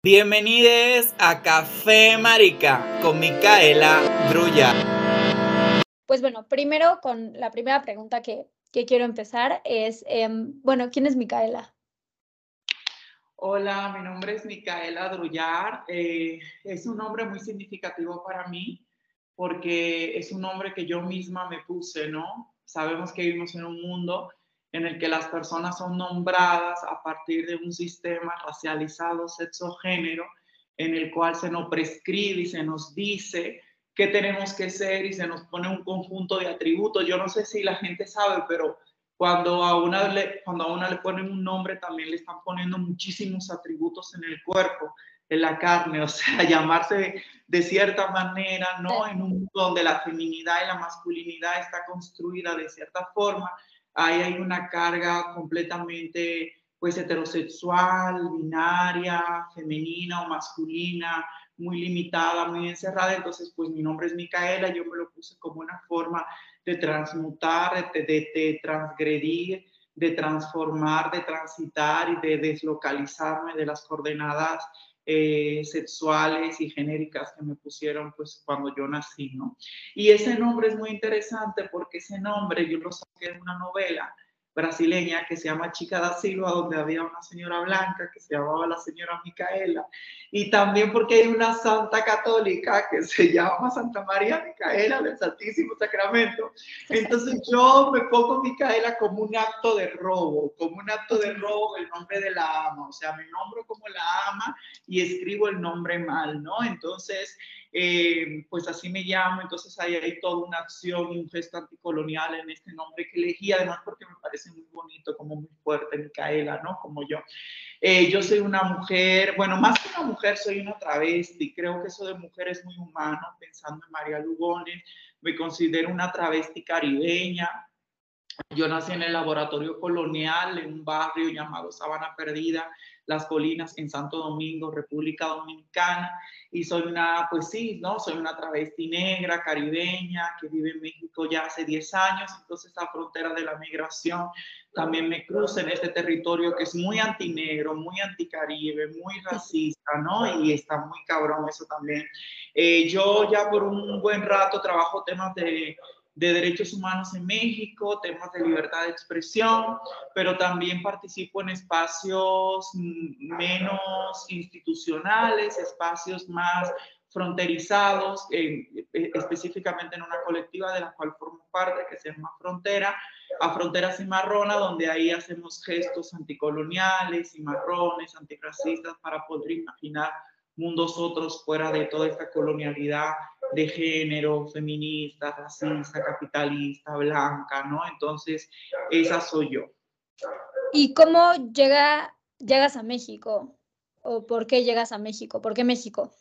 Bienvenidos a Café Marica con Micaela Druya. Pues bueno, primero con la primera pregunta que, quiero empezar es, em, bueno, ¿quién es Micaela? Hola, mi nombre es Micaela Drullar. Eh, es un nombre muy significativo para mí porque es un nombre que yo misma me puse, ¿no? Sabemos que vivimos en un mundo en el que las personas son nombradas a partir de un sistema racializado, sexo-género, en el cual se nos prescribe y se nos dice qué tenemos que ser y se nos pone un conjunto de atributos. Yo no sé si la gente sabe, pero cuando a una le, cuando a una le ponen un nombre, también le están poniendo muchísimos atributos en el cuerpo, en la carne, o sea, llamarse de cierta manera, ¿no? En un mundo donde la feminidad y la masculinidad está construida de cierta forma, ahí hay una carga completamente pues heterosexual, binaria, femenina o masculina, muy limitada, muy encerrada. Entonces, pues mi nombre es Micaela, yo me lo puse como una forma de transmutar, de, de transgredir, de transformar, de transitar y de deslocalizarme de las coordenadas eh, sexuales y genéricas que me pusieron pues cuando yo nací, ¿no? Y ese nombre es muy interesante porque ese nombre yo lo saqué de una novela brasileña que se llama Chica da Silva, donde había una señora blanca que se llamaba la señora Micaela, y también porque hay una santa católica que se llama Santa María Micaela del Santísimo Sacramento. Entonces yo me pongo Micaela como un acto de robo, como un acto de robo el nombre de la ama, o sea, me nombro como la ama y escribo el nombre mal, ¿no? Entonces, eh, pues así me llamo, entonces ahí hay toda una acción y un gesto anticolonial en este nombre que elegí, además porque me parece muy bonito, como muy fuerte, Micaela, ¿no? Como yo. Eh, yo soy una mujer, bueno, más que una mujer, soy una travesti, creo que eso de mujer es muy humano, pensando en María Lugones, me considero una travesti caribeña, yo nací en el laboratorio colonial en un barrio llamado Sabana Perdida, Las Colinas, en Santo Domingo, República Dominicana. Y soy una, pues sí, ¿no? Soy una travesti negra, caribeña, que vive en México ya hace 10 años. Entonces, la frontera de la migración también me cruza en este territorio que es muy antinegro, muy anticaribe, muy racista, ¿no? Y está muy cabrón eso también. Eh, yo ya por un buen rato trabajo temas de de derechos humanos en México, temas de libertad de expresión, pero también participo en espacios menos institucionales, espacios más fronterizados, específicamente en una colectiva de la cual formo parte, que se llama Frontera, a Fronteras y Marrona, donde ahí hacemos gestos anticoloniales y marrones, antirracistas, para poder imaginar mundos otros fuera de toda esta colonialidad de género, feminista, racista, capitalista, blanca, ¿no? Entonces, esa soy yo. ¿Y cómo llega, llegas a México? ¿O por qué llegas a México? ¿Por qué México?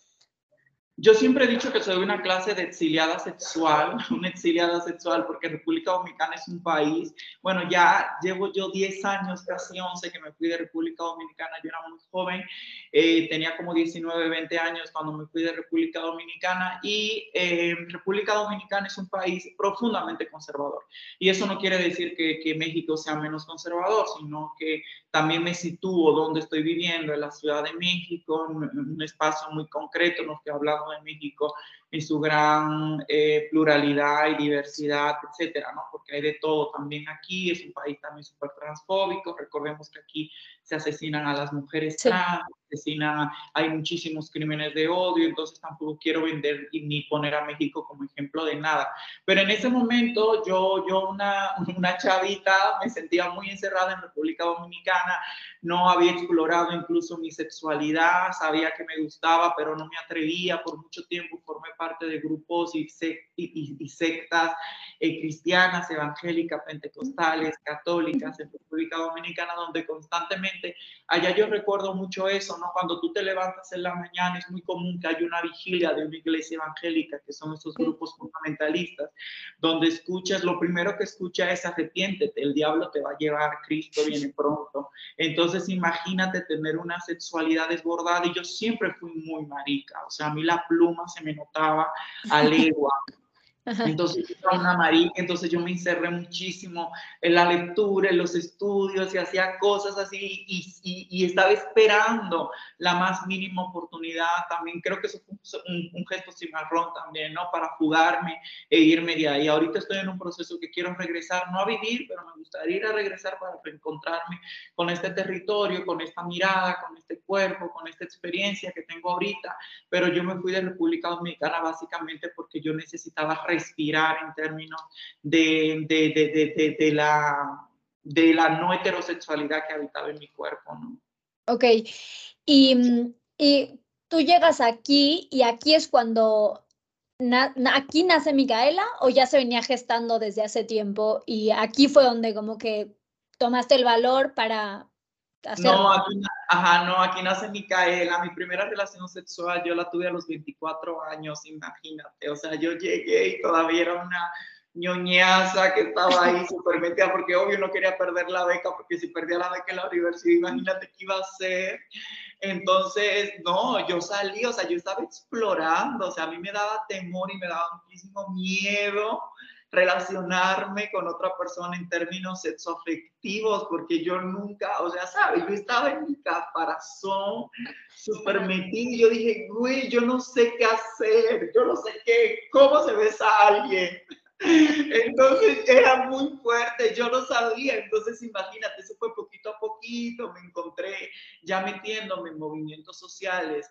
Yo siempre he dicho que soy una clase de exiliada sexual, una exiliada sexual, porque República Dominicana es un país, bueno, ya llevo yo 10 años, casi 11 que me fui de República Dominicana, yo era muy joven, eh, tenía como 19, 20 años cuando me fui de República Dominicana y eh, República Dominicana es un país profundamente conservador. Y eso no quiere decir que, que México sea menos conservador, sino que también me sitúo donde estoy viviendo, en la Ciudad de México, en un espacio muy concreto, lo que hablamos de México en su gran eh, pluralidad y diversidad, etcétera, ¿no? Porque hay de todo también aquí, es un país también súper transfóbico, recordemos que aquí se asesinan a las mujeres trans, asesinan, hay muchísimos crímenes de odio, entonces tampoco quiero vender ni poner a México como ejemplo de nada. Pero en ese momento yo, yo una, una chavita, me sentía muy encerrada en República Dominicana, no había explorado incluso mi sexualidad, sabía que me gustaba, pero no me atrevía, por mucho tiempo formé parte de grupos y, sectas eh, cristianas, evangélicas, pentecostales, católicas en República Dominicana, donde constantemente, allá yo recuerdo mucho eso, ¿no? Cuando tú te levantas en la mañana es muy común que haya una vigilia de una iglesia evangélica, que son esos grupos fundamentalistas, donde escuchas, lo primero que escucha es arrepiéntete, el diablo te va a llevar, Cristo viene pronto. Entonces imagínate tener una sexualidad desbordada y yo siempre fui muy marica, o sea, a mí la pluma se me notaba a legua. Entonces, era una marica, entonces yo me encerré muchísimo en la lectura, en los estudios y hacía cosas así y, y, y estaba esperando la más mínima oportunidad. También creo que eso fue un, un, gesto cimarrón también, ¿no? Para jugarme e irme de ahí. Ahorita estoy en un proceso que quiero regresar, no a vivir, pero me gustaría ir a regresar para reencontrarme con este territorio, con esta mirada, con este cuerpo, con esta experiencia que tengo ahorita. Pero yo me fui de República Dominicana básicamente porque yo necesitaba respirar en términos de, de, de, de, la, de la no heterosexualidad que habitaba en mi cuerpo, ¿no? Ok, y, y tú llegas aquí y aquí es cuando Na, ¿Aquí nace Micaela o ya se venía gestando desde hace tiempo y aquí fue donde como que tomaste el valor para hacerlo? No, aquí, ajá, no, aquí nace Micaela. Mi primera relación sexual yo la tuve a los 24 años, imagínate. O sea, yo llegué y todavía era una ñoñaza que estaba ahí súper metida porque obvio no quería perder la beca porque si perdía la beca en la universidad, imagínate qué iba a hacer. Entonces, no, yo salí, o sea, yo estaba explorando, o sea, a mí me daba temor y me daba muchísimo miedo relacionarme con otra persona en términos sexoafectivos, porque yo nunca, o sea, ¿sabes? Yo estaba en mi caparazón, súper metido, yo dije, güey, yo no sé qué hacer, yo no sé qué, cómo se besa a alguien. Entonces era muy fuerte, yo no sabía, entonces imagínate, eso fue poquito a poquito, me encontré ya metiéndome en movimientos sociales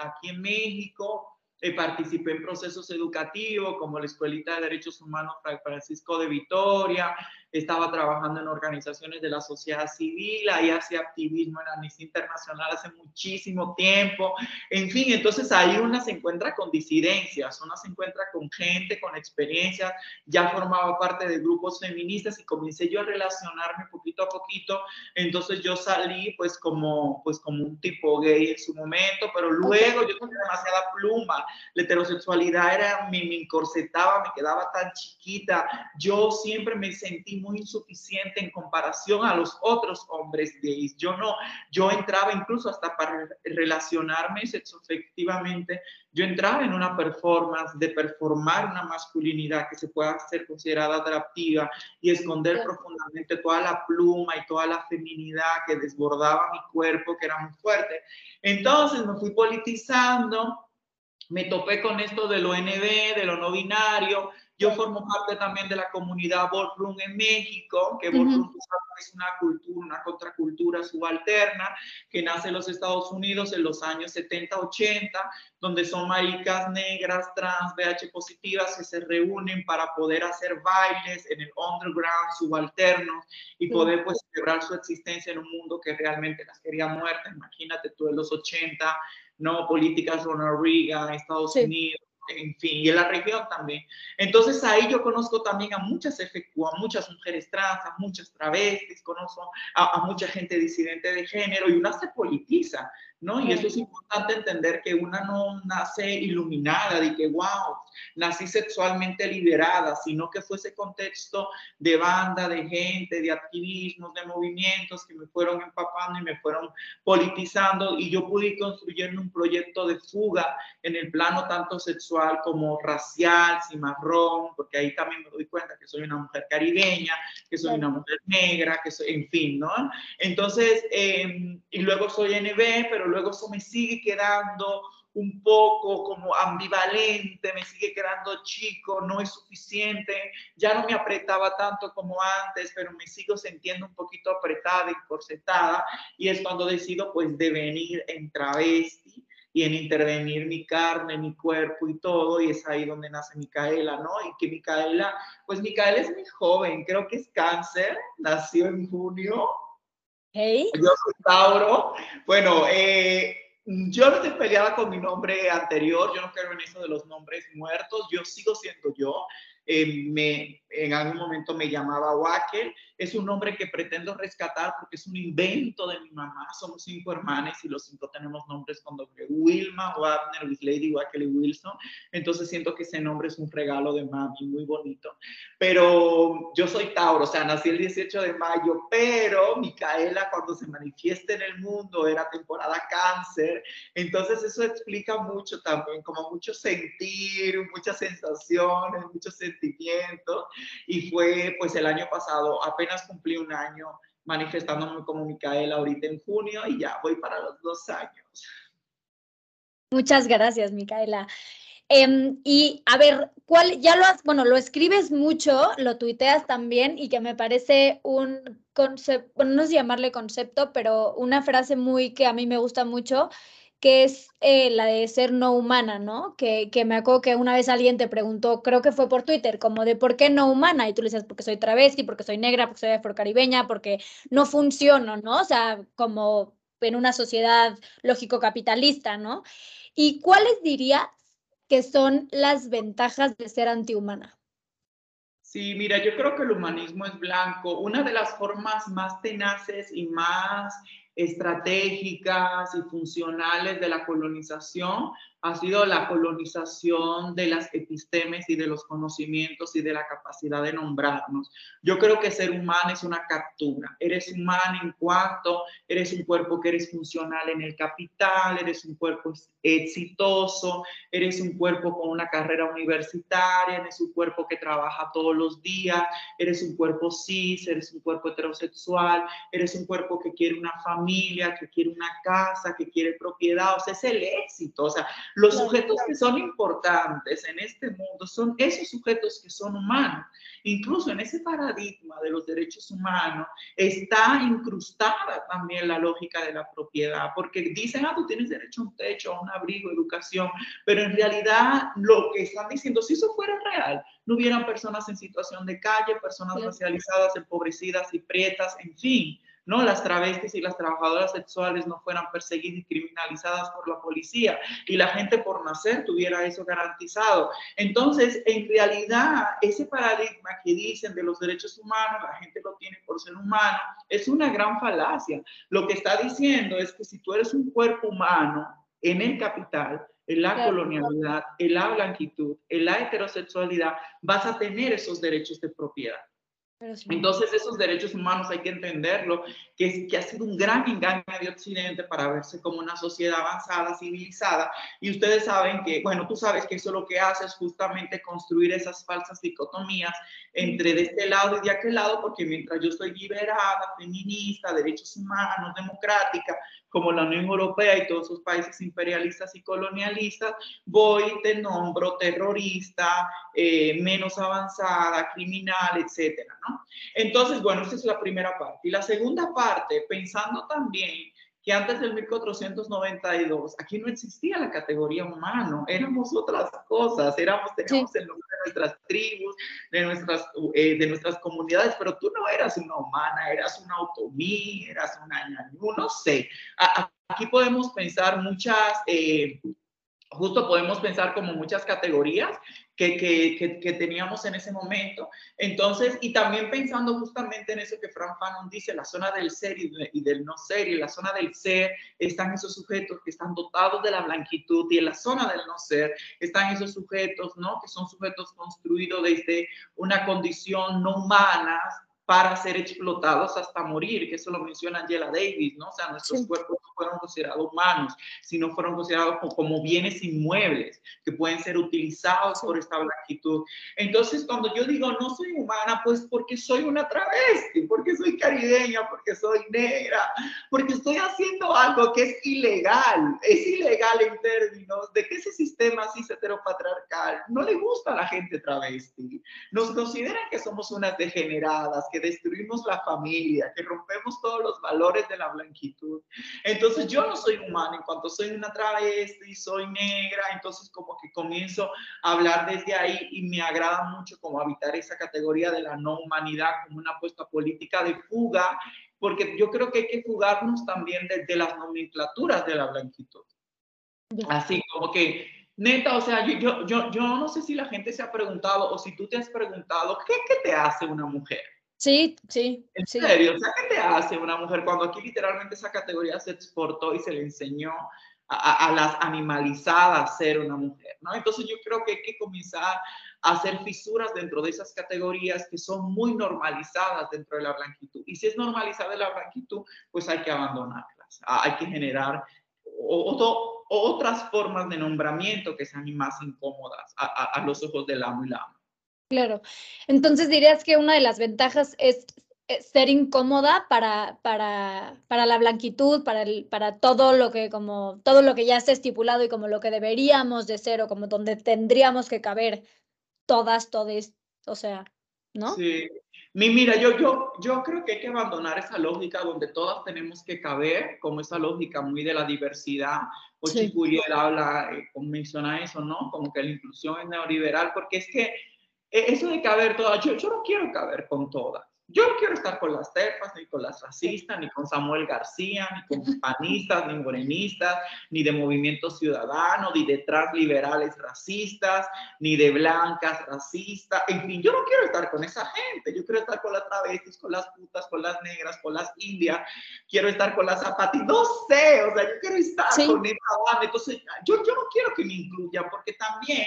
aquí en México, eh, participé en procesos educativos como la Escuelita de Derechos Humanos Francisco de Vitoria, estaba trabajando en organizaciones de la sociedad civil, ahí hacía activismo en Amnistía Internacional hace muchísimo tiempo, en fin, entonces ahí una se encuentra con disidencias, una se encuentra con gente, con experiencias, ya formaba parte de grupos feministas y comencé yo a relacionarme poquito a poquito, entonces yo salí pues como, pues como un tipo gay en su momento, pero luego yo tenía demasiada pluma, la heterosexualidad era, me, me encorsetaba, me quedaba tan chiquita, yo siempre me sentí muy insuficiente en comparación a los otros hombres gays. Yo no, yo entraba incluso hasta para relacionarme sexoafectivamente, yo entraba en una performance de performar una masculinidad que se pueda ser considerada atractiva y esconder profundamente toda la pluma y toda la feminidad que desbordaba mi cuerpo, que era muy fuerte. Entonces me fui politizando, me topé con esto de lo NB, de lo no binario, yo formo parte también de la comunidad Ballroom en México, que Ballroom es una cultura, una contracultura subalterna que nace en los Estados Unidos en los años 70-80, donde son maricas negras, trans, VH positivas que se reúnen para poder hacer bailes en el underground subalterno y poder pues celebrar su existencia en un mundo que realmente las quería muertas. Imagínate tú en los 80, no políticas Ronald Reagan, Estados Unidos en fin, y en la región también. Entonces ahí yo conozco también a muchas FQ, a muchas mujeres trans, a muchas travestis, conozco a, a mucha gente disidente de género y una se politiza, ¿no? Y eso es importante entender que una no nace iluminada, de que, wow, nací sexualmente liberada, sino que fue ese contexto de banda, de gente, de activismos, de movimientos que me fueron empapando y me fueron politizando y yo pude ir construyendo un proyecto de fuga en el plano tanto sexual como racial, cimarrón, porque ahí también me doy cuenta que soy una mujer caribeña, que soy una mujer negra, que soy, en fin, ¿no? Entonces, eh, y luego soy NB, pero luego eso me sigue quedando un poco como ambivalente, me sigue quedando chico, no es suficiente, ya no me apretaba tanto como antes, pero me sigo sintiendo un poquito apretada y corsetada, y es cuando decido pues devenir en travesti y en intervenir mi carne, mi cuerpo y todo, y es ahí donde nace Micaela, ¿no? Y que Micaela, pues Micaela es muy joven, creo que es cáncer, nació en junio, Hey. Yo soy Tauro. Bueno, eh, yo no estoy peleada con mi nombre anterior, yo no creo en eso de los nombres muertos, yo sigo siendo yo. Eh, me, en algún momento me llamaba Wackel. Es un nombre que pretendo rescatar porque es un invento de mi mamá. Somos cinco hermanas y los cinco tenemos nombres con doble. Wilma, Wagner, Lady, Wackel y Wilson. Entonces siento que ese nombre es un regalo de mami muy bonito. Pero yo soy Tauro, o sea, nací el 18 de mayo, pero Micaela cuando se manifiesta en el mundo era temporada cáncer. Entonces eso explica mucho también, como mucho sentir, muchas sensaciones, muchos sentimientos y fue pues el año pasado, apenas cumplí un año manifestándome como Micaela ahorita en junio y ya voy para los dos años. Muchas gracias, Micaela. Em, y a ver, ¿cuál, ya lo has, bueno, lo escribes mucho, lo tuiteas también y que me parece un concepto, bueno, no sé llamarle concepto, pero una frase muy que a mí me gusta mucho, que es eh, la de ser no humana, ¿no? Que, que, me acuerdo que una vez alguien te preguntó, creo que fue por Twitter, como de por qué no humana, y tú le dices, porque soy travesti, porque soy negra, porque soy afrocaribeña, porque no funciono, ¿no? O sea, como en una sociedad lógico-capitalista, ¿no? ¿Y cuáles dirías que son las ventajas de ser antihumana? Sí, mira, yo creo que el humanismo es blanco. Una de las formas más tenaces y más estratégicas y funcionales de la colonización ha sido la colonización de las epistemes y de los conocimientos y de la capacidad de nombrarnos. Yo creo que ser humano es una captura. Eres humano en cuanto eres un cuerpo que eres funcional en el capital, eres un cuerpo exitoso, eres un cuerpo con una carrera universitaria, eres un cuerpo que trabaja todos los días, eres un cuerpo cis, eres un cuerpo heterosexual, eres un cuerpo que quiere una familia, que quiere una casa, que quiere propiedad, o sea, es el éxito, o sea, los sujetos que son importantes en este mundo son esos sujetos que son humanos. Incluso en ese paradigma de los derechos humanos está incrustada también la lógica de la propiedad, porque dicen, ah, tú tienes derecho a un techo, a un abrigo, educación, pero en realidad lo que están diciendo, si eso fuera real, no hubieran personas en situación de calle, personas racializadas, empobrecidas y prietas, en fin. ¿No? Las travestis y las trabajadoras sexuales no fueran perseguidas y criminalizadas por la policía y la gente por nacer tuviera eso garantizado. Entonces, en realidad, ese paradigma que dicen de los derechos humanos, la gente lo tiene por ser humano, es una gran falacia. Lo que está diciendo es que si tú eres un cuerpo humano en el capital, en la colonialidad, en la blanquitud, en la heterosexualidad, vas a tener esos derechos de propiedad. Entonces esos derechos humanos hay que entenderlo, que, que ha sido un gran engaño de Occidente para verse como una sociedad avanzada, civilizada. Y ustedes saben que, bueno, tú sabes que eso lo que hace es justamente construir esas falsas dicotomías entre de este lado y de aquel lado, porque mientras yo soy liberada, feminista, derechos humanos, democrática, como la Unión Europea y todos sus países imperialistas y colonialistas, voy, te nombro terrorista, eh, menos avanzada, criminal, etcétera, ¿no? Entonces, bueno, esa es la primera parte. Y la segunda parte, pensando también que antes del 1492 aquí no existía la categoría humano, éramos otras cosas, éramos, teníamos el nombre de nuestras tribus, de nuestras, eh, de nuestras comunidades, pero tú no eras una humana, eras una otomí, eras una ñañú, no sé. aquí podemos pensar muchas... Eh, justo podemos pensar como muchas categorías que, que, que, teníamos en ese momento. Entonces, y también pensando justamente en eso que Fran Fanon dice, la zona del ser y, y, del no ser, y en la zona del ser están esos sujetos que están dotados de la blanquitud, y en la zona del no ser están esos sujetos, ¿no? Que son sujetos construidos desde una condición no humana, para ser explotados hasta morir, que eso lo menciona Angela Davis, ¿no? O sea, nuestros cuerpos no fueron considerados humanos, sino fueron considerados como, bienes inmuebles que pueden ser utilizados por esta blanquitud. Entonces, cuando yo digo no soy humana, pues porque soy una travesti, porque soy caribeña, porque soy negra, porque estoy haciendo algo que es ilegal, es ilegal en términos de que ese sistema así heteropatriarcal no le gusta a la gente travesti. Nos consideran que somos unas degeneradas, que destruimos la familia, que rompemos todos los valores de la blanquitud. Entonces yo no soy humana en cuanto soy una travesti, soy negra, entonces como que comienzo a hablar desde ahí y me agrada mucho como habitar esa categoría de la no humanidad como una apuesta política de fuga, porque yo creo que hay que fugarnos también desde las nomenclaturas de la blanquitud. Así como que Neta, o sea, yo, yo, yo, yo no sé si la gente se ha preguntado o si tú te has preguntado, ¿qué, qué te hace una mujer? Sí, sí. En sí. serio, o sea, ¿qué te hace una mujer cuando aquí literalmente esa categoría se exportó y se le enseñó a, las animalizadas ser una mujer, ¿no? Entonces yo creo que hay que comenzar a hacer fisuras dentro de esas categorías que son muy normalizadas dentro de la blanquitud. Y si es normalizada la blanquitud, pues hay que abandonarlas, hay que generar otro, otras formas de nombramiento que sean más incómodas a, a, a los ojos del amo y la ama. Claro. Entonces dirías que una de las ventajas es ser incómoda para, para, para la blanquitud, para, el, para todo lo que como todo lo que ya está estipulado y como lo que deberíamos de ser o como donde tendríamos que caber todas, todes, o sea, ¿no? Sí. Mira, yo, yo, yo creo que hay que abandonar esa lógica donde todas tenemos que caber, como esa lógica muy de la diversidad. Hoy sí. Chicuriel habla, eh, menciona eso, ¿no? Como que la inclusión es neoliberal, porque es que eso de caber todas, yo, yo no quiero caber con todas. Yo no quiero estar con las terpas, ni con las racistas, ni con Samuel García, ni con panistas, ni morenistas, ni de movimiento ciudadano, ni de transliberales racistas, ni de blancas racistas. En fin, yo no quiero estar con esa gente. Yo quiero estar con las travestis, con las putas, con las negras, con las indias. Quiero estar con las zapatis. No sé, o sea, yo quiero estar sí. con esa banda. Entonces, yo, yo no quiero que me incluyan, porque también,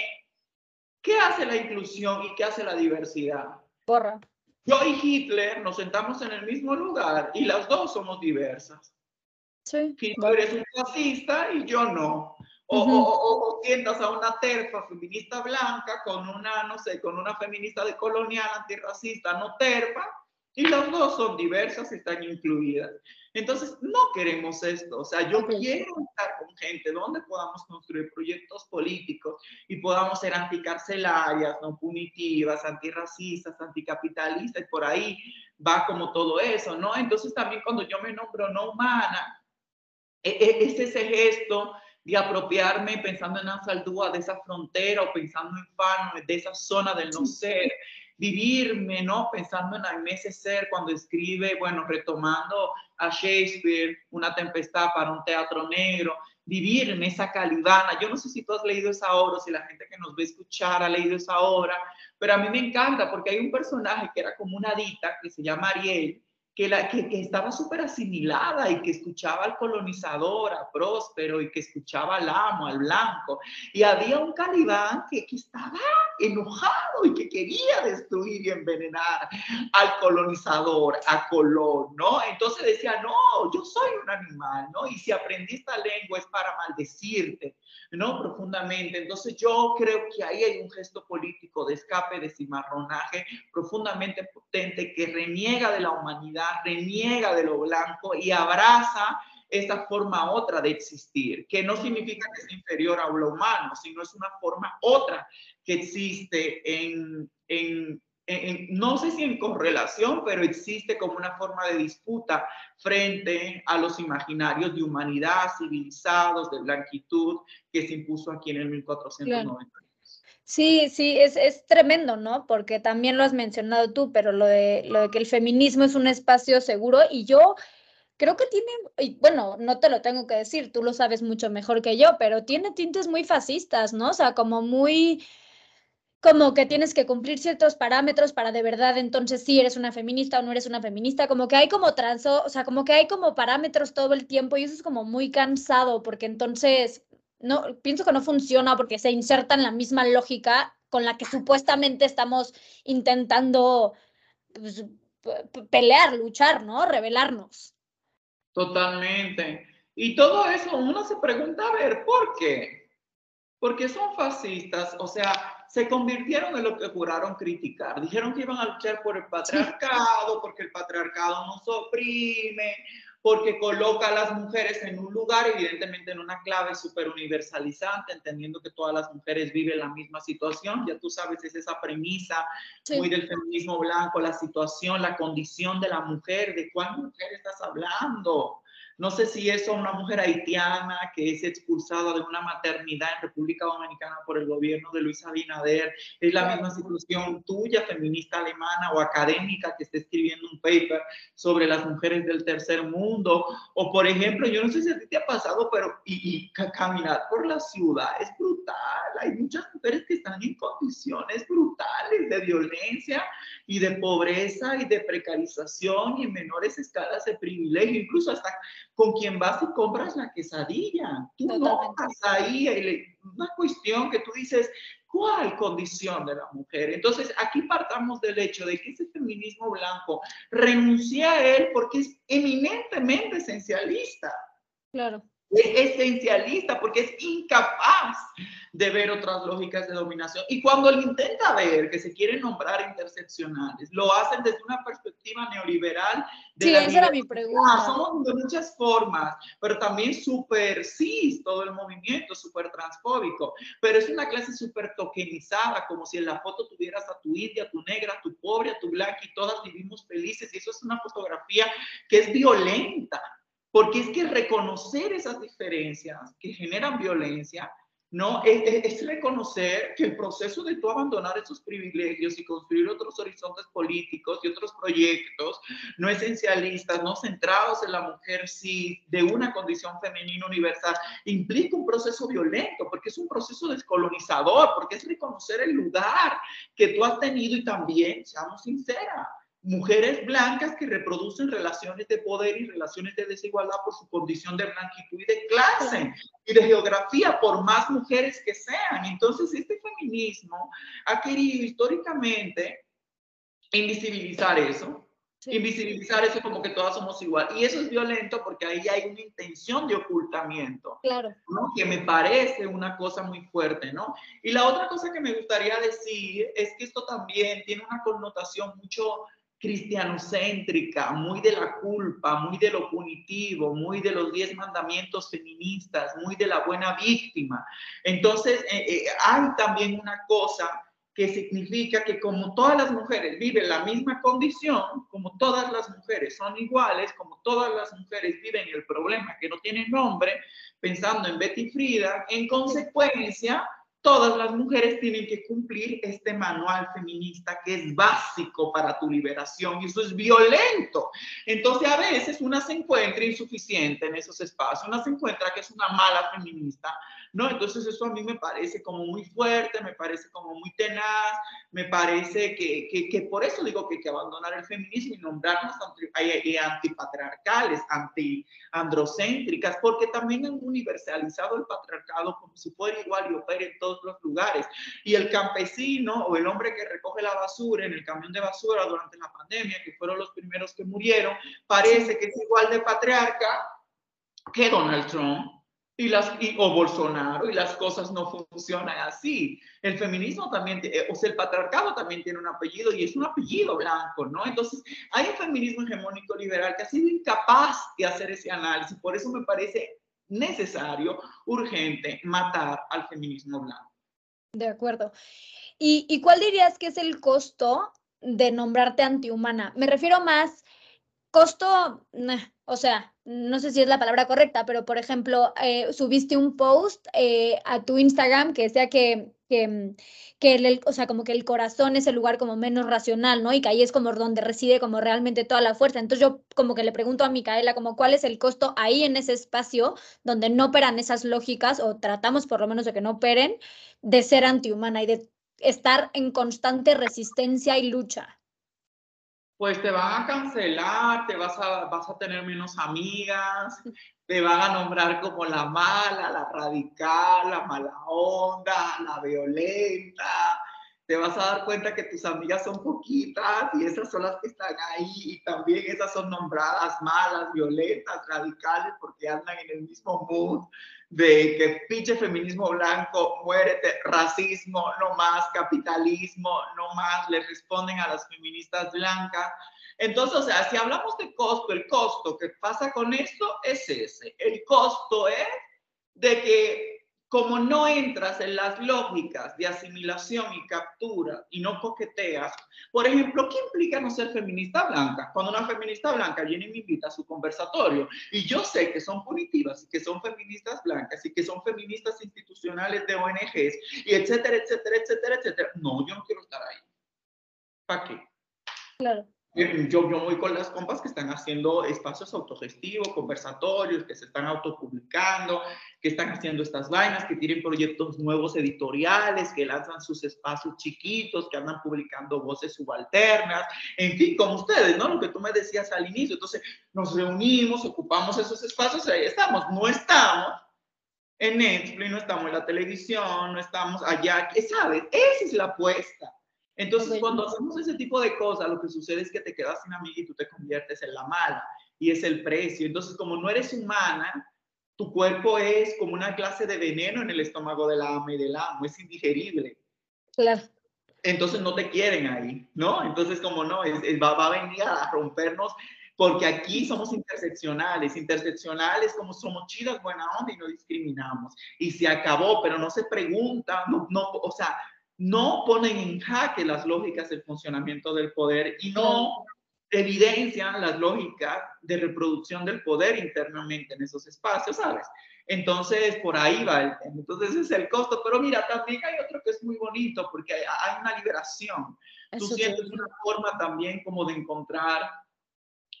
¿qué hace la inclusión y qué hace la diversidad? Porra. Yo y Hitler nos sentamos en el mismo lugar y las dos somos diversas. Sí. Hitler es un fascista y yo no. O, uh -huh. o, o, o, tiendas a una terfa feminista blanca con una, no sé, con una feminista de colonial antirracista no terfa y las dos son diversas y están incluidas. Entonces, no queremos esto. O sea, yo okay. quiero estar con gente donde podamos construir proyectos políticos y podamos ser anticarcelarias, no punitivas, antirracistas, anticapitalistas, y por ahí va como todo eso, ¿no? Entonces, también cuando yo me nombro no humana, es ese gesto de apropiarme pensando en Ansaldúa de esa frontera o pensando en Fano, de esa zona del no ser, vivirme, ¿no? Pensando en Aimé Ser cuando escribe, bueno, retomando a Shakespeare, Una tempestad para un teatro negro, vivir en esa calidana. Yo no sé si tú has leído esa obra, o si la gente que nos ve escuchar ha leído esa obra, pero a mí me encanta porque hay un personaje que era como una dita que se llama Ariel, que, la, que, que estaba súper asimilada y que escuchaba al colonizador, a Próspero, y que escuchaba al amo, al blanco. Y había un calibán que, que estaba enojado y que quería destruir y envenenar al colonizador, a Colón, ¿no? Entonces decía, no, yo soy un animal, ¿no? Y si aprendí esta lengua es para maldecirte, ¿no? Profundamente. Entonces yo creo que ahí hay un gesto político de escape, de cimarronaje profundamente potente que reniega de la humanidad reniega de lo blanco y abraza esta forma otra de existir, que no significa que es inferior a lo humano, sino es una forma otra que existe en, en, en, no sé si en correlación, pero existe como una forma de disputa frente a los imaginarios de humanidad, civilizados, de blanquitud, que se impuso aquí en el 1490. Claro. Sí, sí, es, es tremendo, ¿no? Porque también lo has mencionado tú, pero lo de, lo de que el feminismo es un espacio seguro y yo creo que tiene, y bueno, no te lo tengo que decir, tú lo sabes mucho mejor que yo, pero tiene tintes muy fascistas, ¿no? O sea, como muy, como que tienes que cumplir ciertos parámetros para de verdad entonces si eres una feminista o no eres una feminista, como que hay como transo, o sea, como que hay como parámetros todo el tiempo y eso es como muy cansado porque entonces no, pienso que no funciona porque se inserta en la misma lógica con la que supuestamente estamos intentando pues, pelear, luchar, ¿no? Revelarnos. Totalmente. Y todo eso uno se pregunta, a ver, ¿por qué? Porque son fascistas, o sea, se convirtieron en lo que juraron criticar. Dijeron que iban a luchar por el patriarcado, porque el patriarcado nos oprime, porque coloca a las mujeres en un lugar, evidentemente en una clave súper universalizante, entendiendo que todas las mujeres viven la misma situación. Ya tú sabes, es esa premisa sí. muy del feminismo blanco, la situación, la condición de la mujer, de cuál mujer estás hablando. No sé si eso una mujer haitiana que es expulsada de una maternidad en República Dominicana por el gobierno de Luis Abinader es la misma situación tuya, feminista alemana o académica que está escribiendo un paper sobre las mujeres del tercer mundo. O por ejemplo, yo no sé si a ti te ha pasado, pero y, caminar por la ciudad es brutal. Hay muchas mujeres que están en condiciones brutales de violencia y de pobreza y de precarización y en menores escalas de privilegio, incluso hasta con quien vas y compras la quesadilla. Tú no vas ahí, una cuestión que tú dices, ¿cuál condición de la mujer? Entonces, aquí partamos del hecho de que ese feminismo blanco renuncia a él porque es eminentemente esencialista. Claro es esencialista porque es incapaz de ver otras lógicas de dominación. Y cuando él intenta ver que se quieren nombrar interseccionales, lo hacen desde una perspectiva neoliberal. De sí, esa era mi pregunta. somos de muchas formas, pero también súper cis, todo el movimiento, súper transfóbico. Pero es una clase súper tokenizada, como si en la foto tuvieras a tu india, a tu negra, a tu pobre, a tu blanca y todas vivimos felices. Y eso es una fotografía que es violenta porque es que reconocer esas diferencias que generan violencia, ¿no? Es, reconocer que el proceso de tú abandonar esos privilegios y construir otros horizontes políticos y otros proyectos no esencialistas, no centrados en la mujer sí, de una condición femenina universal, implica un proceso violento, porque es un proceso descolonizador, porque es reconocer el lugar que tú has tenido y también, seamos sinceras, mujeres blancas que reproducen relaciones de poder y relaciones de desigualdad por su condición de blanquitud y de clase y de geografía, por más mujeres que sean. Entonces, este feminismo ha querido históricamente invisibilizar eso, invisibilizar eso como que todas somos igual. Y eso es violento porque ahí hay una intención de ocultamiento, claro. que me parece una cosa muy fuerte, ¿no? Y la otra cosa que me gustaría decir es que esto también tiene una connotación mucho cristianocéntrica, muy de la culpa, muy de lo punitivo, muy de los diez mandamientos feministas, muy de la buena víctima. Entonces, eh, eh, hay también una cosa que significa que como todas las mujeres viven la misma condición, como todas las mujeres son iguales, como todas las mujeres viven el problema que no tiene nombre, pensando en Betty Frida, en consecuencia, todas las mujeres tienen que cumplir este manual feminista que es básico para tu liberación y eso es violento. Entonces a veces una se encuentra insuficiente en esos espacios, una se encuentra que es una mala feminista, ¿no? Entonces eso a mí me parece como muy fuerte, me parece como muy tenaz, me parece que, que, que por eso digo que hay que abandonar el feminismo y nombrarnos anti, antipatriarcales, anti-androcéntricas, porque también han universalizado el patriarcado como si fuera igual y opere en todos los lugares. Y el campesino o el hombre que recoge la basura en el camión de basura durante la pandemia, que fueron los primeros que murieron, parece que es igual de patriarca que Donald Trump y las, y, o Bolsonaro y las cosas no funcionan así. El feminismo también, eh, o sea, el patriarcado también tiene un apellido y es un apellido blanco, ¿no? Entonces, hay un feminismo hegemónico liberal que ha sido incapaz de hacer ese análisis. Por eso me parece necesario, urgente, matar al feminismo blanco. De acuerdo. ¿Y, y cuál dirías que es el costo de nombrarte antihumana? Me refiero más costo, o sea, no sé si es la palabra correcta, pero por ejemplo, eh, subiste un post eh, a tu Instagram que decía que, que, que el, o sea, como que el corazón es el lugar como menos racional, ¿no? Y que ahí es como donde reside como realmente toda la fuerza. Entonces yo como que le pregunto a Micaela como cuál es el costo ahí en ese espacio donde no operan esas lógicas o tratamos por lo menos de que no operen de ser antihumana y de estar en constante resistencia y lucha pues te van a cancelar, te vas a, vas a tener menos amigas, te van a nombrar como la mala, la radical, la mala onda, la violenta. Te vas a dar cuenta que tus amigas son poquitas y esas son las que están ahí y también esas son nombradas malas, violentas, radicales porque andan en el mismo mood de que pinche feminismo blanco, muérete, racismo, no más, capitalismo, no más, le responden a las feministas blancas. Entonces, o sea, si hablamos de costo, el costo que pasa con esto es ese. El costo es de que como no entras en las lógicas de asimilación y captura y no coqueteas, por ejemplo, ¿qué implica no ser feminista blanca? Cuando una feminista blanca viene y me invita a su conversatorio y yo sé que son punitivas y que son feministas blancas y que son feministas institucionales de ONGs y etcétera, etcétera, etcétera, etcétera, no, yo no quiero estar ahí. ¿Para qué? Claro. Eh, yo, yo voy con las compas que están haciendo espacios autogestivos, conversatorios, que se están autopublicando, que están haciendo estas vainas, que tienen proyectos nuevos editoriales, que lanzan sus espacios chiquitos, que andan publicando voces subalternas, en fin, como ustedes, ¿no? Lo que tú me decías al inicio. Entonces, nos reunimos, ocupamos esos espacios, ahí estamos. No estamos en Netflix, no estamos en la televisión, no estamos allá, ¿sabes? Esa es la apuesta. Entonces, cuando hacemos ese tipo de cosas, lo que sucede es que te quedas sin amiga y tú te conviertes en la mala y es el precio. Entonces, como no eres humana, tu cuerpo es como una clase de veneno en el estómago de la ama y del amo, es indigerible. Claro. Entonces no te quieren ahí, ¿no? Entonces, como no, es, va, va, a venir a rompernos, porque aquí somos interseccionales, interseccionales como somos chidas, buena onda y no discriminamos. Y se acabó, pero no se pregunta, no, no, o sea, no ponen en jaque las lógicas del funcionamiento del poder y no evidencian las lógicas de reproducción del poder internamente en esos espacios, ¿sabes? Entonces, por ahí va el tema. Entonces, ese es el costo. Pero mira, también hay otro que es muy bonito porque hay, una liberación. Tú sientes una forma también como de encontrar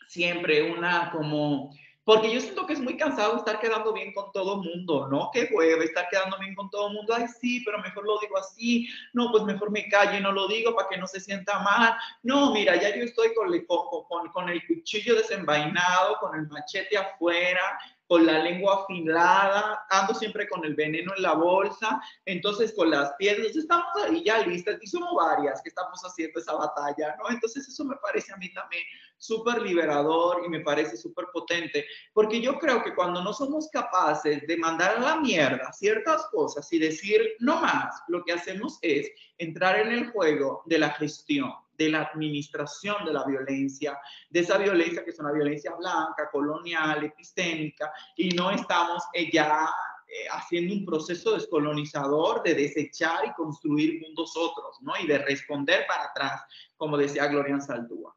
siempre una como porque yo siento que es muy cansado estar quedando bien con todo mundo, ¿no? Qué hueva estar quedando bien con todo mundo. Ay, sí, pero mejor lo digo así. No, pues mejor me callo y no lo digo para que no se sienta mal. No, mira, ya yo estoy con el cuchillo desenvainado, con el machete afuera, con la lengua afilada, ando siempre con el veneno en la bolsa, entonces con las piedras, estamos ahí ya listas y somos varias que estamos haciendo esa batalla, ¿no? Entonces eso me parece a mí también súper liberador y me parece súper potente, porque yo creo que cuando no somos capaces de mandar a la mierda ciertas cosas y decir no más, lo que hacemos es entrar en el juego de la gestión de la administración de la violencia, de esa violencia que es una violencia blanca, colonial, epistémica, y no estamos eh, ya eh, haciendo un proceso descolonizador de desechar y construir mundos otros, ¿no? Y de responder para atrás, como decía Gloria Saldúa.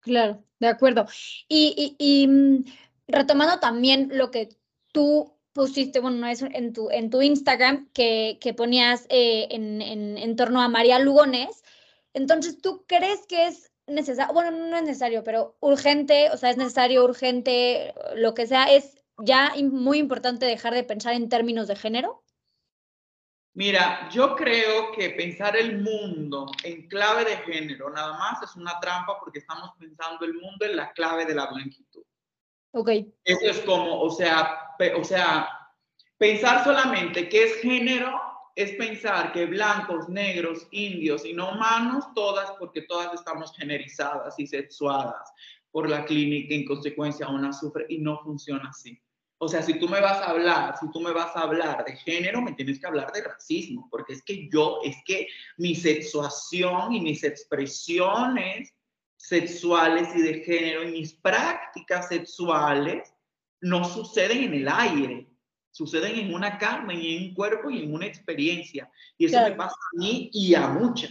Claro, de acuerdo. Y, y, mm, retomando también lo que tú pusiste, bueno, es en tu, en tu Instagram, que, que ponías eh, en, en, en, torno a María Lugones, entonces, ¿tú crees que es necesario, bueno, no es necesario, pero urgente, o sea, es necesario, urgente, lo que sea, es ya muy importante dejar de pensar en términos de género? Mira, yo creo que pensar el mundo en clave de género nada más es una trampa porque estamos pensando el mundo en la clave de la blanquitud. Ok. Eso es como, o sea, o sea, pensar solamente que es género es pensar que blancos, negros, indios y no humanos, todas, porque todas estamos generizadas y sexuadas por la clínica, en consecuencia una sufre y no funciona así. O sea, si tú me vas a hablar, si tú me vas a hablar de género, me tienes que hablar de racismo, porque es que yo, es que mi sexuación y mis expresiones sexuales y de género y mis prácticas sexuales no suceden en el aire, suceden en una carne y en un cuerpo y en una experiencia. Y eso me pasa a mí y a muchas.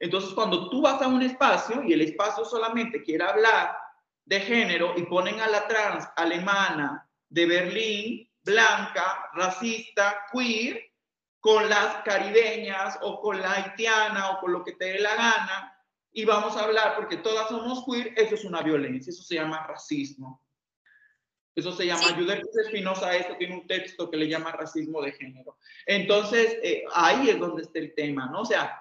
Entonces, cuando tú vas a un espacio y el espacio solamente quiere hablar de género y ponen a la trans alemana de Berlín, blanca, racista, queer, con las caribeñas o con la haitiana o con lo que te dé la gana, y vamos a hablar porque todas somos queer, eso es una violencia, eso se llama racismo. Eso se llama, Judith Espinosa, esto tiene un texto que le llama racismo de género. Entonces, eh, ahí es donde está el tema, ¿no? O sea,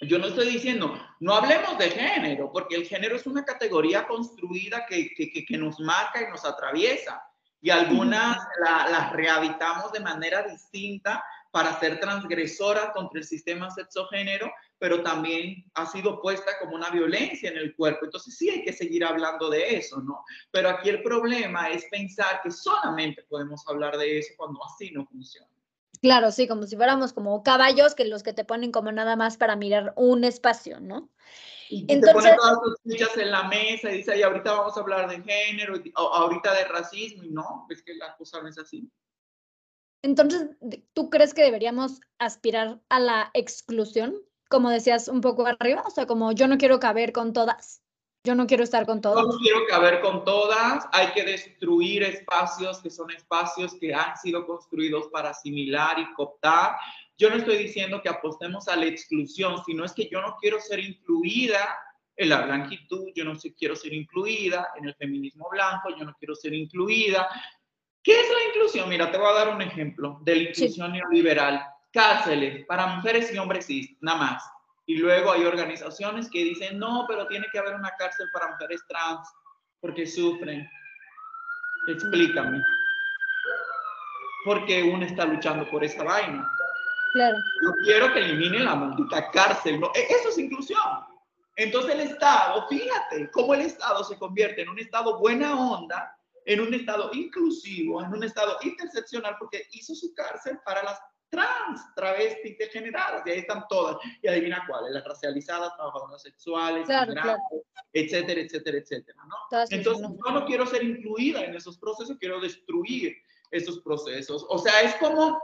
yo no estoy diciendo, no hablemos de género, porque el género es una categoría construida que, que, que nos marca y nos atraviesa. Y algunas las rehabitamos de manera distinta para ser transgresoras contra el sistema sexogénero, pero también ha sido puesta como una violencia en el cuerpo. Entonces sí hay que seguir hablando de eso, ¿no? Pero aquí el problema es pensar que solamente podemos hablar de eso cuando así no funciona. Claro, sí, como si fuéramos como caballos que los que te ponen como nada más para mirar un espacio, ¿no? Y Entonces, te ponen todas tus fichas en la mesa y dice, y ahorita vamos a hablar de género, ahorita de racismo, y no, es que la cosa no es así. Entonces, ¿tú crees que deberíamos aspirar a la exclusión? Como decías un poco arriba, o sea, como yo no quiero caber con todas. Yo no quiero estar con todas. No quiero caber con todas. Hay que destruir espacios que son espacios que han sido construidos para asimilar y cooptar. Yo no estoy diciendo que apostemos a la exclusión, sino es que yo no quiero ser incluida en la blanquitud, yo no quiero ser incluida en el feminismo blanco, yo no quiero ser incluida. ¿Qué es la inclusión? Mira, te voy a dar un ejemplo de la inclusión neoliberal. Cárceles para mujeres y hombres cis, nada más y luego hay organizaciones que dicen, no, pero tiene que haber una cárcel para mujeres trans porque sufren. Explícame. Porque uno está luchando por esa vaina. Claro. Yo quiero que eliminen la maldita cárcel. No, e, eso es inclusión. Entonces el Estado, fíjate cómo el Estado se convierte en un Estado buena onda, en un Estado inclusivo, en un Estado interseccional, porque hizo su cárcel para las trans, travestis, degeneradas, y ahí están todas. Y adivina cuáles, las racializadas, trabajadoras sexuales, etcétera, etcétera, etcétera, ¿no? Entonces, yo no quiero ser incluida en esos procesos, quiero destruir esos procesos. O sea, es como,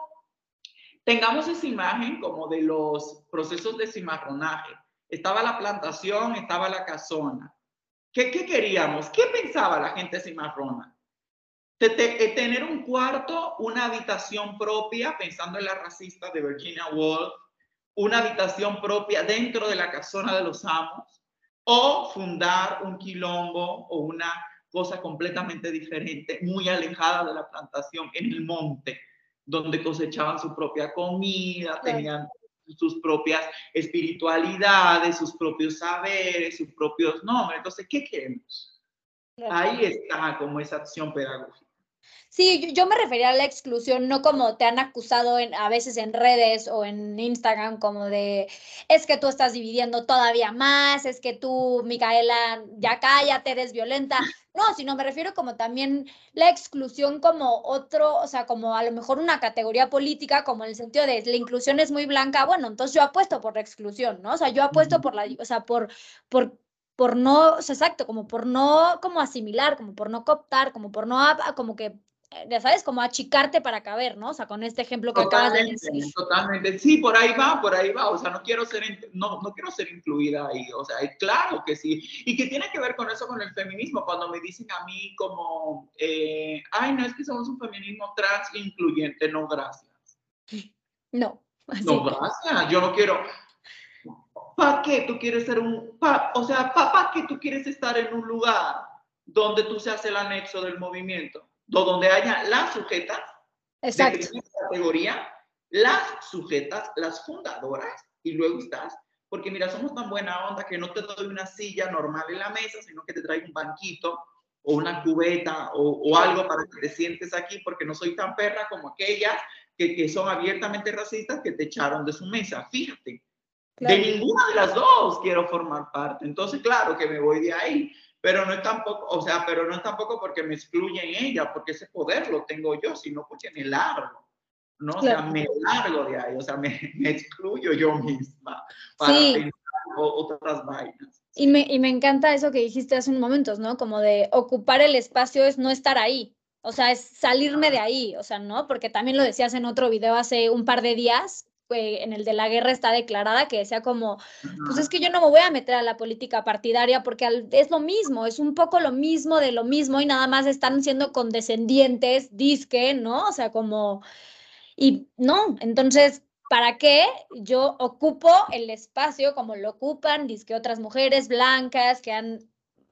tengamos esa imagen como de los procesos de cimarronaje. Estaba la plantación, estaba la casona. ¿Qué, qué queríamos? ¿Qué pensaba la gente cimarrona? Eh, tener un cuarto, una habitación propia, pensando en la racista de Virginia Woolf, una habitación propia dentro de la casona de los amos, o fundar un quilombo o una cosa completamente diferente, muy alejada de la plantación, en el monte, donde cosechaban su propia comida, tenían sus propias espiritualidades, sus propios saberes, sus propios nombres. Entonces, ¿qué queremos? Ahí está como esa acción pedagógica. Sí, yo, me refería a la exclusión, no como te han acusado en, a veces en redes o en Instagram, como de, es que tú estás dividiendo todavía más, es que tú, Micaela, ya cállate, eres violenta. No, sino me refiero como también la exclusión como otro, o sea, como a lo mejor una categoría política, como en el sentido de la inclusión es muy blanca, bueno, entonces yo apuesto por la exclusión, ¿no? O sea, yo apuesto por la, o sea, por, por por no, o sea, exacto, como por no como asimilar, como por no cooptar, como por no, como que eh, ya sabes, como achicarte para caber, ¿no? O sea, con este ejemplo que acabas de decir. Totalmente, sí, por ahí va, por ahí va, o sea, no quiero ser, no, no quiero ser incluida ahí, o sea, claro que sí, y que tiene que ver con eso, con el feminismo, cuando me dicen a mí como, eh, ay, no, es que somos un feminismo trans incluyente, no, gracias. No. No, gracias, yo no quiero, ¿para qué tú quieres ser un, o sea, ¿para qué tú quieres estar en un lugar donde tú seas el anexo del movimiento? donde haya las sujetas Exacto. de categoría, las sujetas, las fundadoras, y luego estás, porque mira, somos tan buena onda que no te doy una silla normal en la mesa, sino que te traigo un banquito o una cubeta o, algo para que te sientes aquí, porque no soy tan perra como aquellas que, que son abiertamente racistas que te echaron de su mesa. Fíjate, de ninguna de las dos quiero formar parte. Entonces, claro que me voy de ahí pero no es tampoco, o sea, pero no es tampoco porque me excluyen ella, porque ese poder lo tengo yo, sino porque me largo, ¿no? O sea, me largo de ahí, o sea, me, me excluyo yo misma para sí. pensar otras vainas. Y me, y me encanta eso que dijiste hace un momento, ¿no? Como de ocupar el espacio es no estar ahí, o sea, es salirme de ahí, o sea, ¿no? Porque también lo decías en otro video hace un par de días, en el de la guerra está declarada que decía como, pues es que yo no me voy a meter a la política partidaria porque es lo mismo, es un poco lo mismo de lo mismo y nada más están siendo condescendientes, disque, ¿no? O sea, como, y no, entonces, ¿para qué yo ocupo el espacio como lo ocupan, disque otras mujeres blancas que han,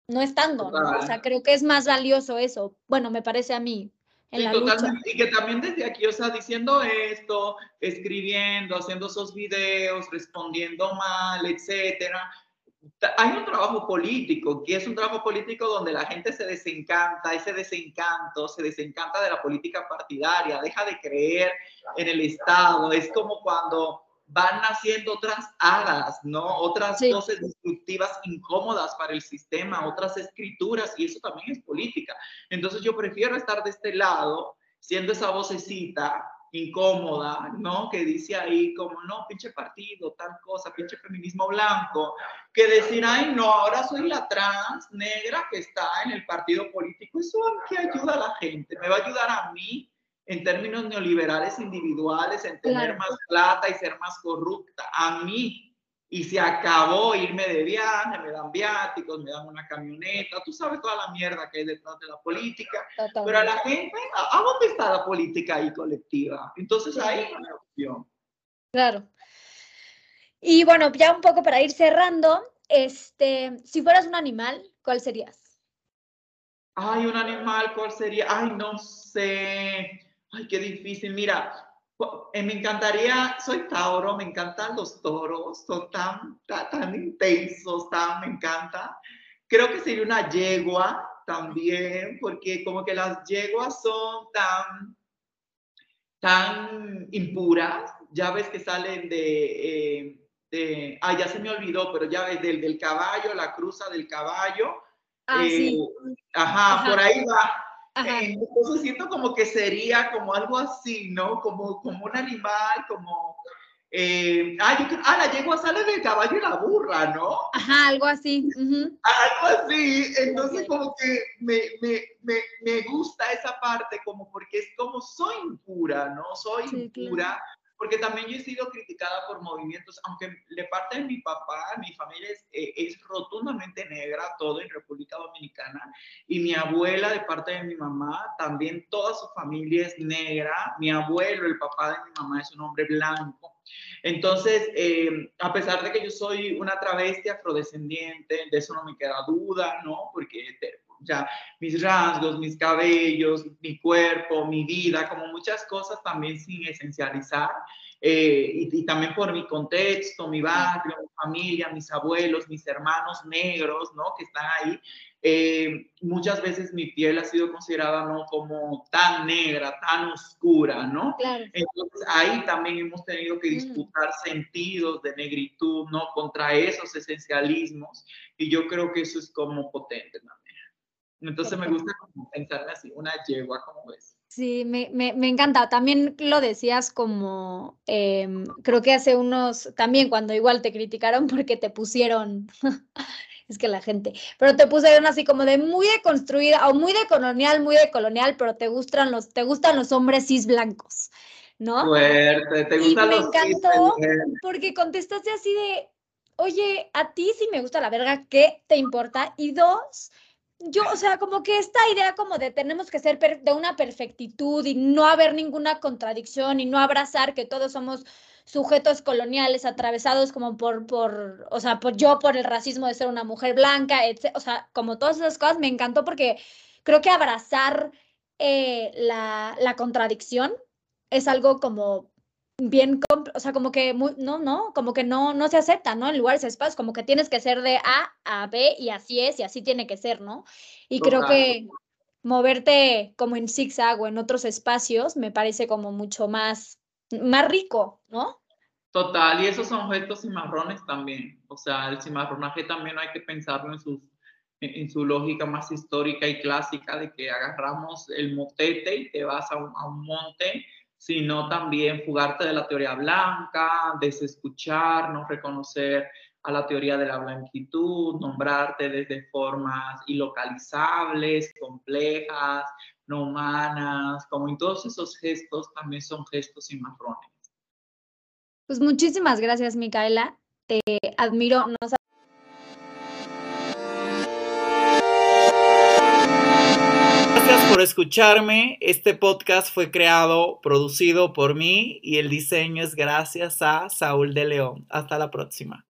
no estando, ¿no? O sea, creo que es más valioso eso, bueno, me parece a mí. Y que también desde aquí, o sea, diciendo esto, escribiendo, haciendo esos videos, respondiendo mal, etcétera. Hay un trabajo político, que es un trabajo político donde la gente se desencanta, ese desencanto, se desencanta de la política partidaria, deja de creer en el Estado. Es como cuando van naciendo otras hadas, ¿no? Otras voces destructivas incómodas para el sistema, otras escrituras, y eso también es política. Entonces yo prefiero estar de este lado, siendo esa vocecita incómoda, ¿no? Que dice ahí como, no, pinche partido, tal cosa, pinche feminismo blanco, que decir, ay, no, ahora soy la trans negra que está en el partido político. Eso que ayuda a la gente, me va a ayudar a mí en términos neoliberales individuales, en tener más plata y ser más corrupta. A mí y se acabó irme de viaje, me dan viáticos, me dan una camioneta, tú sabes toda la mierda que hay detrás de la política, pero a la gente, ¿a, dónde está la política ahí colectiva? Entonces ahí no hay opción. Claro. Y bueno, ya un poco para ir cerrando, este, si fueras un animal, ¿cuál serías? Ay, un animal, ¿cuál sería? Ay, no sé. Ay, qué difícil. Mira, eh, me encantaría, soy Tauro, me encantan los toros, son tan, tan, intensos, tan, me encanta. Creo que sería una yegua también, porque como que las yeguas son tan, tan impuras, ya ves que salen de, eh, de, ah, ya se me olvidó, pero ya ves del, del caballo, la cruza del caballo. Ah, sí. Eh, ajá, por ahí va entonces siento como que sería como algo así, ¿no? Como, como un animal, como... Eh, ah, yo, ah, la yegua sale del caballo y la burra, ¿no? Ajá, algo así. Algo así. Entonces como que me, me, me, me, gusta esa parte como porque es como soy impura, ¿no? Soy impura porque también yo he sido criticada por movimientos, aunque de parte de mi papá, mi familia es, eh, es, rotundamente negra, todo en República Dominicana, y mi abuela de parte de mi mamá, también toda su familia es negra, mi abuelo, el papá de mi mamá es un hombre blanco. Entonces, eh, a pesar de que yo soy una travesti afrodescendiente, de eso no me queda duda, ¿no? Porque ya mis rasgos, mis cabellos, mi cuerpo, mi vida, como muchas cosas también sin esencializar. Eh, y, también por mi contexto, mi barrio, mi familia, mis abuelos, mis hermanos negros, ¿no? Que están ahí. Eh, muchas veces mi piel ha sido considerada no como tan negra, tan oscura, ¿no? Entonces ahí también hemos tenido que mm. disputar sentidos de negritud, ¿no? Contra esos esencialismos y yo creo que eso es como potente también. Entonces me gusta pensarme así, una yegua, como ves. Sí, me, me, me, encanta. También lo decías como, em, creo que hace unos, también cuando igual te criticaron porque te pusieron, es que la gente, pero te pusieron así como de muy deconstruida o muy de colonial, muy de colonial, pero te gustan los, te gustan los hombres cis blancos, ¿no? Fuerte, te gustan y me encantó porque contestaste así de, oye, a ti sí me gusta la verga, ¿qué te importa? Y dos, yo, o sea, como que esta idea como de tenemos que ser de una perfectitud y no haber ninguna contradicción y no abrazar que todos somos sujetos coloniales atravesados como por, por o sea, por yo por el racismo de ser una mujer blanca, etc. O sea, como todas esas cosas me encantó porque creo que abrazar eh, la, la contradicción es algo como bien, o sea, como que, no, no, como que no, no se acepta, ¿no? En lugares espacios, como que tienes que ser de A a B y así es y así tiene que ser, ¿no? Y creo que moverte como en zigzag o en otros espacios me parece como mucho más, más rico, ¿no? Total, y esos son gestos cimarrones también, o sea, el cimarronaje también hay que pensarlo en sus en su lógica más histórica y clásica de que agarramos el motete y te vas a a un monte sino también fugarte de la teoría blanca, desescuchar, no reconocer a la teoría de la blanquitud, nombrarte desde formas ilocalizables, complejas, no humanas, como en todos esos gestos también son gestos y marrones. Pues muchísimas gracias, Micaela. Te admiro. Por escucharme. Este podcast fue creado, producido por mí y el diseño es gracias a Saúl de León. Hasta la próxima.